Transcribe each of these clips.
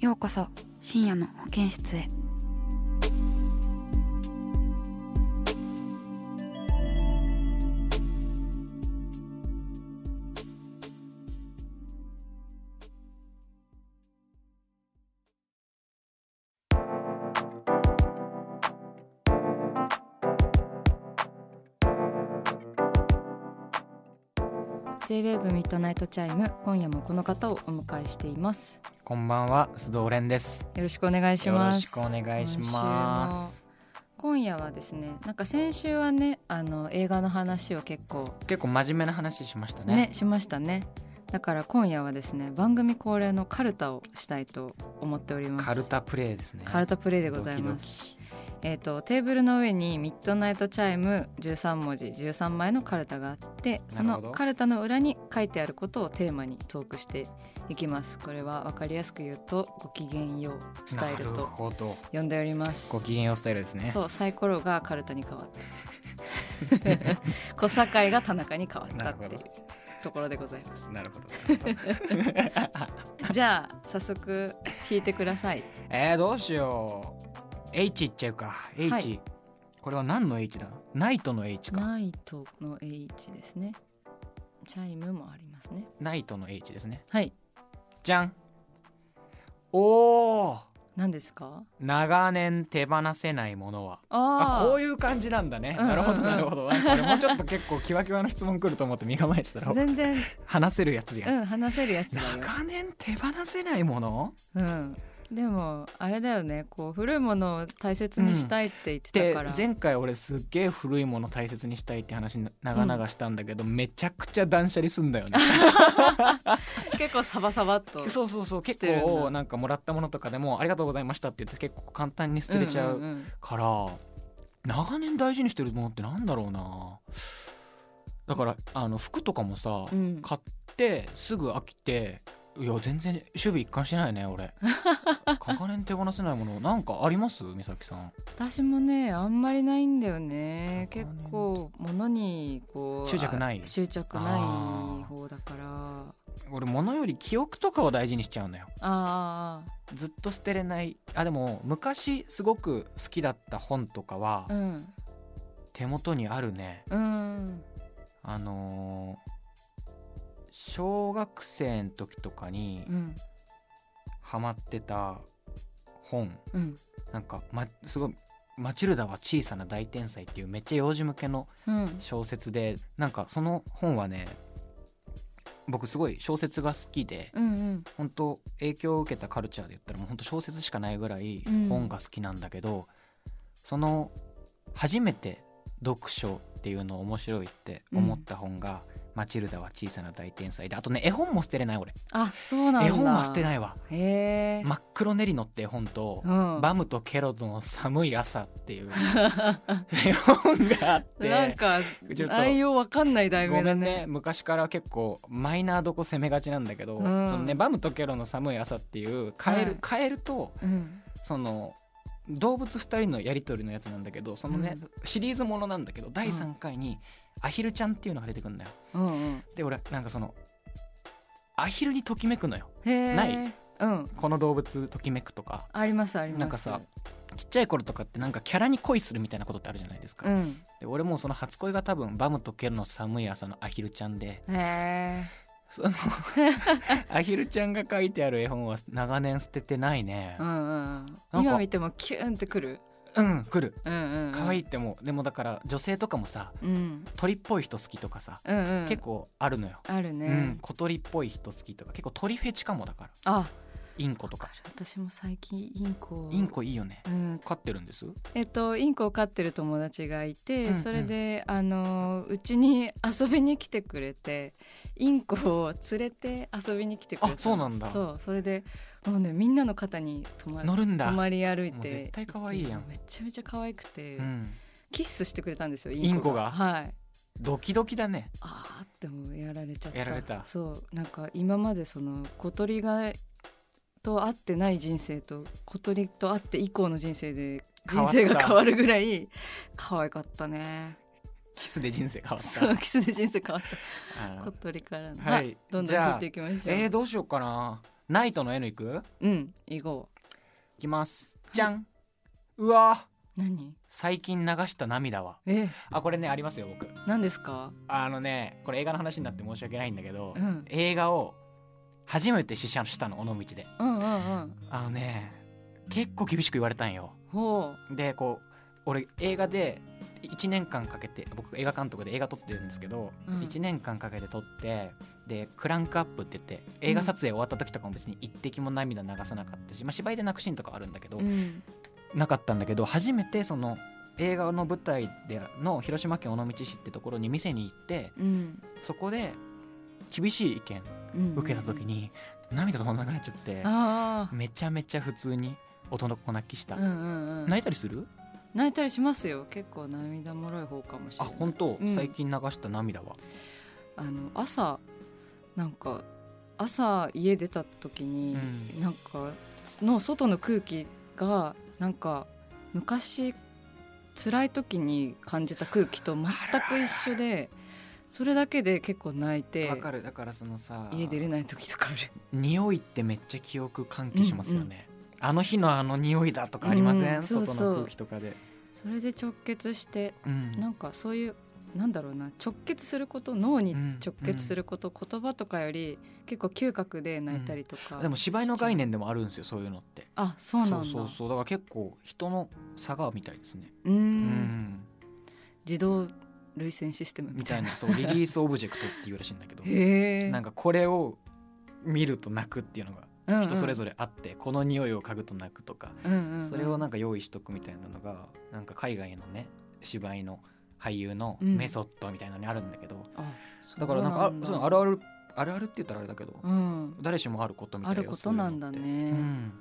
ようこそ深夜の保健室へ。J-WAVE ミッドナイトチャイム今夜もこの方をお迎えしています。こんばんは須藤蓮です。よろしくお願いします。よろしくお願いします。今夜はですねなんか先週はねあの映画の話を結構結構真面目な話しましたね。ねしましたね。だから今夜はですね番組恒例のカルタをしたいと思っております。カルタプレイですね。カルタプレイでございますえー、とテーブルの上にミッドナイトチャイム13文字13枚のカルタがあってそのカルタの裏に書いてあることをテーマにトークしていきます。これは分かりやすく言うとごきげんようスタイルと呼んでおります。ご機嫌ようスタイルですね。そうサイコロがカルタに変わった。小堺が田中に変わったっていうところでございます。なるほど じゃあ早速引いてください。えー、どうしよう H いっちゃうか。H、はい。これは何の H だ？ナイトの H か。ナイトの H ですね。チャイムもありますね。ナイトの H ですね。はい。じゃん。おー。何ですか？長年手放せないものは。ああこういう感じなんだね、うんうんうん。なるほどなるほど。もうちょっと結構キワキワの質問来ると思って身構えてたら全然。話せるやつじゃん、うん話せるやつだよ。長年手放せないもの？うんでもあれだよね。こう古いものを大切にしたいって言ってでたから、前回俺すっげえ古いもの大切にしたいって話長々したんだけど、めちゃくちゃ断捨離すんだよね。結構サバサバっとそうそうそう。結構なんかもらったものとかでもありがとうございましたって言って結構簡単に捨てれちゃんうんから、長年大事にしてるものってなんだろうな。だからあの服とかもさ、うんうん。買ってすぐ飽きていや全然守備一貫してないね俺。長年手放せないものなんかあります？美咲さん。私もねあんまりないんだよね。長結年構物にこう執着ない？あ執着ない方だから。あ俺物より記憶とかを大事にしちゃうんだよ。あずっと捨てれない。あでも昔すごく好きだった本とかはーうん。手元にあるね。うん。あのー小学生の時とかにうん。ハマってた本。うん。なんか、ま、すごい「マチルダは小さな大天才」っていうめっちゃ幼児向けのうん。小説でなんかその本はね僕すごい小説が好きでうんうん。本当影響を受けたカルチャーで言ったらもう本当小説しかないぐらいうん。本が好きなんだけど、その初めて読書っていうの面白いって思った本が「マチルダは小さな大天才」であとね絵本も捨てれない俺。あそうなんだ。絵本は捨てないわ。へえ、真っ黒ネリノって絵本と、うん、バムとケロの寒い朝っていう 絵本があってなんか内容わかんない題名だね。ね。昔から結構マイナーどこ攻めがちなんだけど、うん。そのね、バムとケロの寒い朝っていうカエル,、はいカエルとうん。その動物2人のやり取りのやつなんだけどそのね、シリーズものなんだけど第3回にアヒルちゃんっていうのが出てくるんだよ。うんうん。で俺なんかそのアヒルにときめくのよ。ない？うん。この動物ときめくとか。ありますあります。なんかさちっちゃい頃とかってなんかキャラに恋するみたいなことってあるじゃないですか、うん。で俺もうその初恋が多分バムとケロの寒い朝のアヒルちゃんでその アヒルちゃんが書いてある絵本は長年捨ててないね。うんうん今見てもキューンってくる？うん来る。うんうんうん。可愛いってもうでもだから女性とかもさうん。鳥っぽい人好きとかさ、うんうん。結構あるのよ、あるね、うん、小鳥っぽい人好きとか結構鳥フェチかもだから。あインコとか。私も最近インコをインコいいよね。うん。飼ってるんです？えっとインコを飼ってる友達がいて、うんうん。それであのうちに遊びに来てくれてインコを連れて遊びに来てくれたあそうなんだ。そうそれでもうねみんなの肩に泊ま乗るんだ。泊まり歩いて絶対可愛いやん。めちゃめちゃ可愛くて、うん。キッスしてくれたんですよインコが？はい。ドキドキだね。あーってもうやられちゃった。やられた。そうなんか今までその小鳥がと会ってない人生と小鳥と会って以降の人生で人生が変わるぐらい 可愛かったね。キスで人生変わった。キスで人生変わっあた小鳥からの。はい。どんどん引いていきましょう。えー、どうしようかな。ナイトの N いく？うん。行こいきます。じゃん。うわ。う何？最近流した涙は。え？あこれねありますよ僕。何ですか？あのねこれ映画の話になって申し訳ないんだけど、うん。映画を初めて試写したの尾道で。うんうんうん。あのね結構厳しく言われたんよ。ほでこう俺映画で1年間かけて僕映画監督で映画撮ってるんですけど、うん。1年間かけて撮ってでクランクアップって言って映画撮影終わった時とかも別に一滴も涙流さなかったし、まあ、芝居で泣くシーンとかあるんだけど、ううん。なかったんだけど初めてその映画の舞台での広島県尾道市ってところに店に行ってうん。そこで厳しい意見うん受けた時に涙止まらなくなっちゃってめちゃめちゃ普通に大人っ子泣きした、うんうんうん。泣いたりする？泣いたりしますよ。結構涙もろい方かもしれない。あ本当、うん。最近流した涙は？あの朝なんか朝家出た時に、うん。なんかの外の空気がなんか昔辛い時に感じた空気と全く一緒でそれだけで結構泣いてわかる。だからそのさ家出れない時とかある。匂いってめっちゃ記憶喚起しますよね、あの日のあの匂いだとかありません、うんそうそう。外の空気とかで、それで直結してうん。なんかそういうなんだろうな。直結すること脳にうん。直結すること、言葉とかより結構嗅覚で泣いたりとか、でも芝居の概念でもあるんですよそういうのって。あそうなんだ。そうそうそう。だから結構人の差がみたいですね。うん。自動涙腺システムみたいな。そうリリースオブジェクトっていうらしいんだけどなんかこれを見ると泣くっていうのが人それぞれ、れあって、この匂いを嗅ぐと泣くとか、うんうんうん。それをなんか用意しとくみたいなのがなんか海外のね芝居の俳優のうんメソッドみたいなのにあるんだけど、あだからなんかあそうあるるあるあるあるって言ったらあれだけど、うん。誰しもあることみたいよあることなんだね、うん。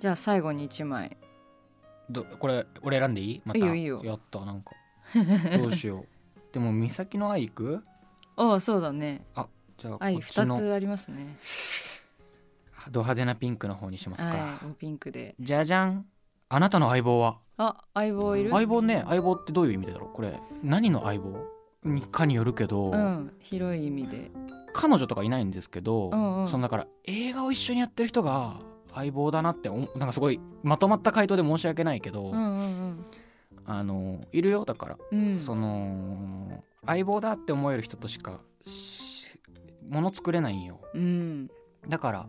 じゃあ最後に一枚。どこれ俺選んでいい？また。いいよいいよ。やったなんか どうしよう。でも美咲の愛いく？ああそうだね。じゃあこ愛っちの。二つありますね。ド派手なピンクの方にしますか、はいピンクで。じゃじゃん。あなたの相棒は？あ相棒いる？相棒ね。相棒ってどういう意味だろう？これ何の相棒？にかによるけど、うん広い意味で。彼女とかいないんですけど、うんうん。そのだから映画を一緒にやってる人が相棒だなっておなんかすごいまとまった回答で申し訳ないけど、うんうんあのいるよだから、うん。うんその相棒だって思える人としかしもの作れないんよ。うん。だから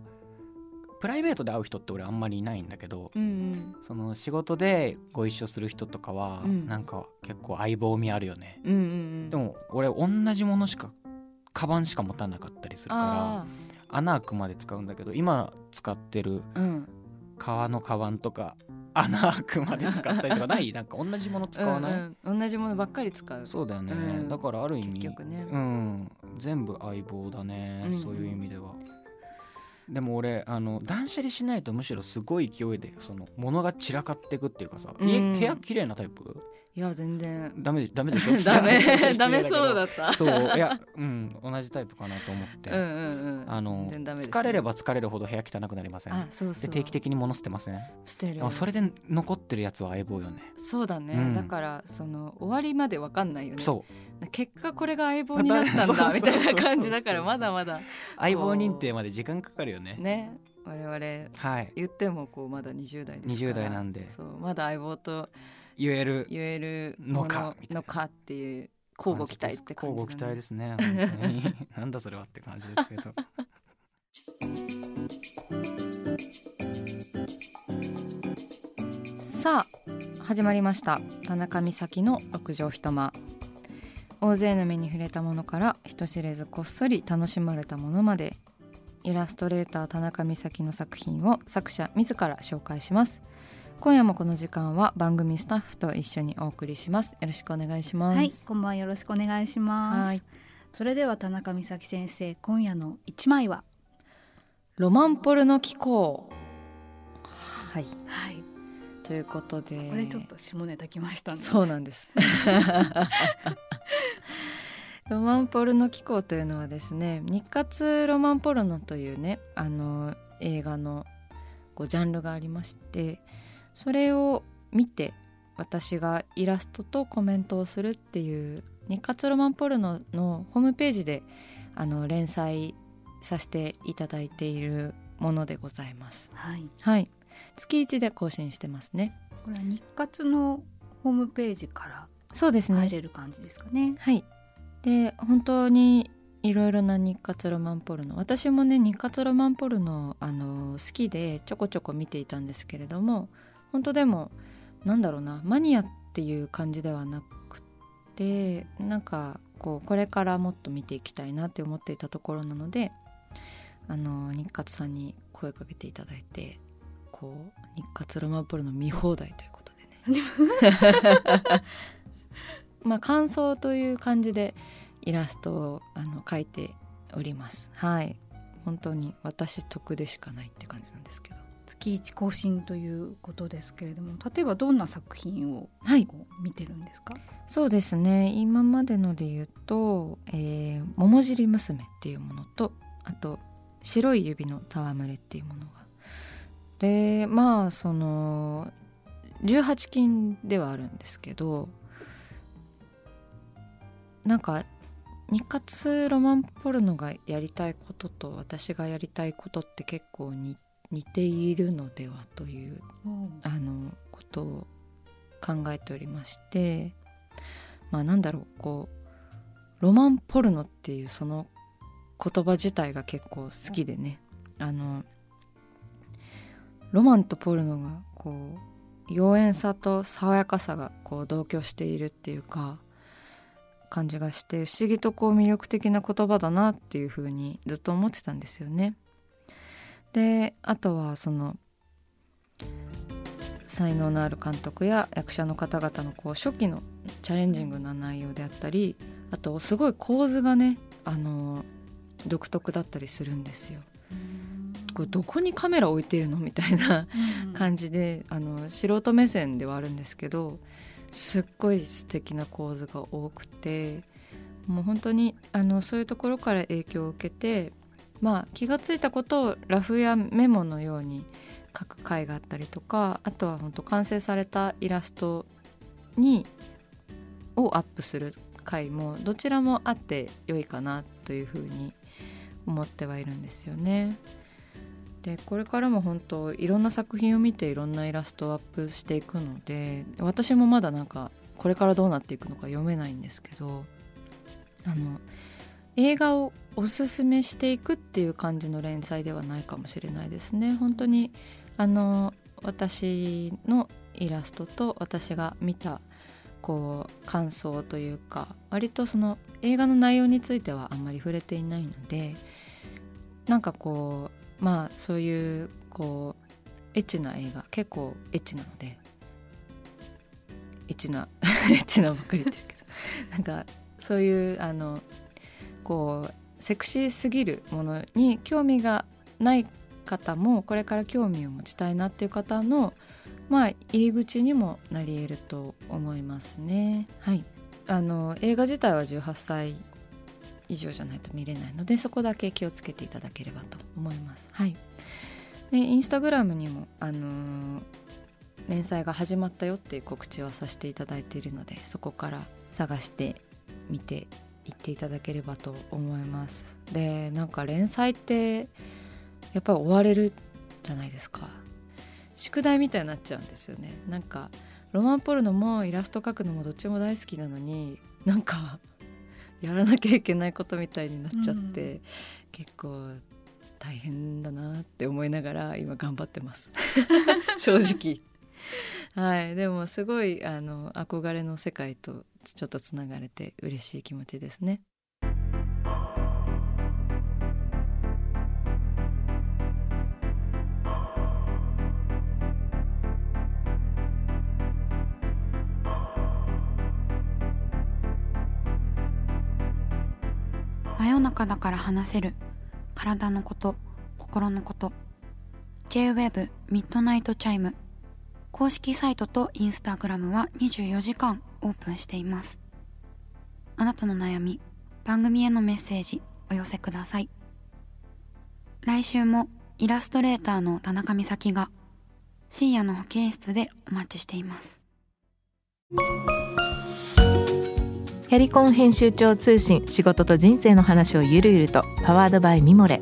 プライベートで会う人って俺あんまりいないんだけど、うんうん。その仕事でご一緒する人とかは、うん。なんか結構相棒味あるよね、うんうんでも俺同じものしかカバンしか持たなかったりするからあ穴開くまで使うんだけど今使ってる革のカバンとか穴開くまで使ったりとかない？なんか同じもの使わない、うんうん、同じものばっかり使う。そうだよね、うん。だからある意味ね。うん。全部相棒だね、うんそういう意味では。でも俺あの断捨離しないとむしろすごい勢いでその物が散らかっていくっていうかさ、家うん。部屋綺麗なタイプ？いや全然。ダメでダメでしょ？ダメ ダメそうだった。そういやうん同じタイプかなと思って、うんうんうん。あの疲れれば疲れるほど部屋汚くなりません？あそうそう。で定期的に物捨てません捨てる。それで残ってるやつは相棒よね。そうだね、うん。だからその終わりまでわかんないよね。そう。結果これが相棒になったんだみたいな感じだからまだまだ。相棒認定まで時間かかるよね。ね我々はい。言ってもこうまだ20代ですから。20代なんで。そうまだ相棒と言える言えるのもかのかっていう交互期待って感じ、交互期待ですね本当に。なんだそれはって感じですけど。さあ始まりました。田中美咲の六畳一間。大勢の目に触れたものから人知れずこっそり楽しまれたものまでイラストレーター田中美咲の作品を作者自ら紹介します今夜もこの時間は番組スタッフと一緒にお送りします。よろしくお願いします。はい、こんばんはよろしくお願いします。はい。それでは田中美咲先生、今夜の一枚は？ロマンポルの気候はい。はい、ということで。これちょっと下ネタきましたね。そうなんです。ロマンポルノ機構というのはですね日活ロマンポルノというねあの映画のこうジャンルがありましてそれを見て私がイラストとコメントをするっていう日活ロマンポルノのホームページであの連載させていただいているものでございます。はい、はい月1で更新してますね。これは日活のホームページからそうですね入れる感じですかね。はいで本当にいろいろな日活ロマンポルノ私もね日活ロマンポルノあの好きでちょこちょこ見ていたんですけれども本当でもなんだろうなマニアっていう感じではなくてなんかこうこれからもっと見ていきたいなって思っていたところなのであの日活さんに声かけていただいてこう日活ロマンポルノ見放題ということでね。まあ感想という感じでイラストをあの描いております。はい。本当に私得でしかないって感じなんですけど月一更新ということですけれども、例えばどんな作品を見てるんですか？そうですね。今までので言うと「えー桃尻娘」っていうものとあと「白い指の戯れ」っていうものが。でまあその18金ではあるんですけどなんか日活ロマンポルノがやりたいことと私がやりたいことって結構に似ているのではというあのことを考えておりましてまあなんだろうこうロマンポルノっていうその言葉自体が結構好きでねあのロマンとポルノがこう妖艶さと爽やかさがこう同居しているっていうか感じがして不思議とこう魅力的な言葉だなっていうふうにずっと思ってたんですよね。であとはその才能のある監督や役者の方々のこう初期のチャレンジングな内容であったりあとすごい構図がねあの独特だったりするんですよ。これどこにカメラ置いてるのみたいな感じで、あの素人目線ではあるんですけどすっごい素敵な構図が多くてもう本当にあのそういうところから影響を受けて、まあ、気が付いたことをラフやメモのように書く回があったりとかあとは本当完成されたイラストにをアップする回もどちらもあって良いかなというふうに思ってはいるんですよね。でこれからも本当いろんな作品を見ていろんなイラストをアップしていくので私もまだなんかこれからどうなっていくのか読めないんですけどあの映画をおすすめしていくっていう感じの連載ではないかもしれないですね。本当にあの私のイラストと私が見たこう感想というか割とその映画の内容についてはあんまり触れていないのでなんかこうまあそういうこうエッチな映画結構エッチなのでエッチな エッチなばっかり言ってるけどなんかそういうあのこうセクシーすぎるものに興味がない方もこれから興味を持ちたいなっていう方のまあ入り口にもなり得ると思いますね。はい、あの映画自体は18歳以上じゃないと見れないのでそこだけ気をつけていただければと思います。はい、でインスタグラムにも、あのー連載が始まったよっていう告知はさせていただいているのでそこから探してみていっていただければと思います。でなんか連載ってやっぱり追われるじゃないですか。宿題みたいになっちゃうんですよね。なんかロマンポルノもイラスト描くのもどっちも大好きなのになんか やらなきゃいけないことみたいになっちゃって、うん。結構大変だなって思いながら今頑張ってます。正直。はい。でもすごいあの憧れの世界とちょっとつながれて嬉しい気持ちですね。真夜中だから話せる体のこと心のこと J-WAVE ミッドナイトチャイム公式サイトとインスタグラムは24時間オープンしています。あなたの悩み番組へのメッセージお寄せください。来週もイラストレーターの田中美咲が深夜の保健室でお待ちしています。キャリコン編集長通信仕事と人生の話をゆるゆるとパワードバイミモレ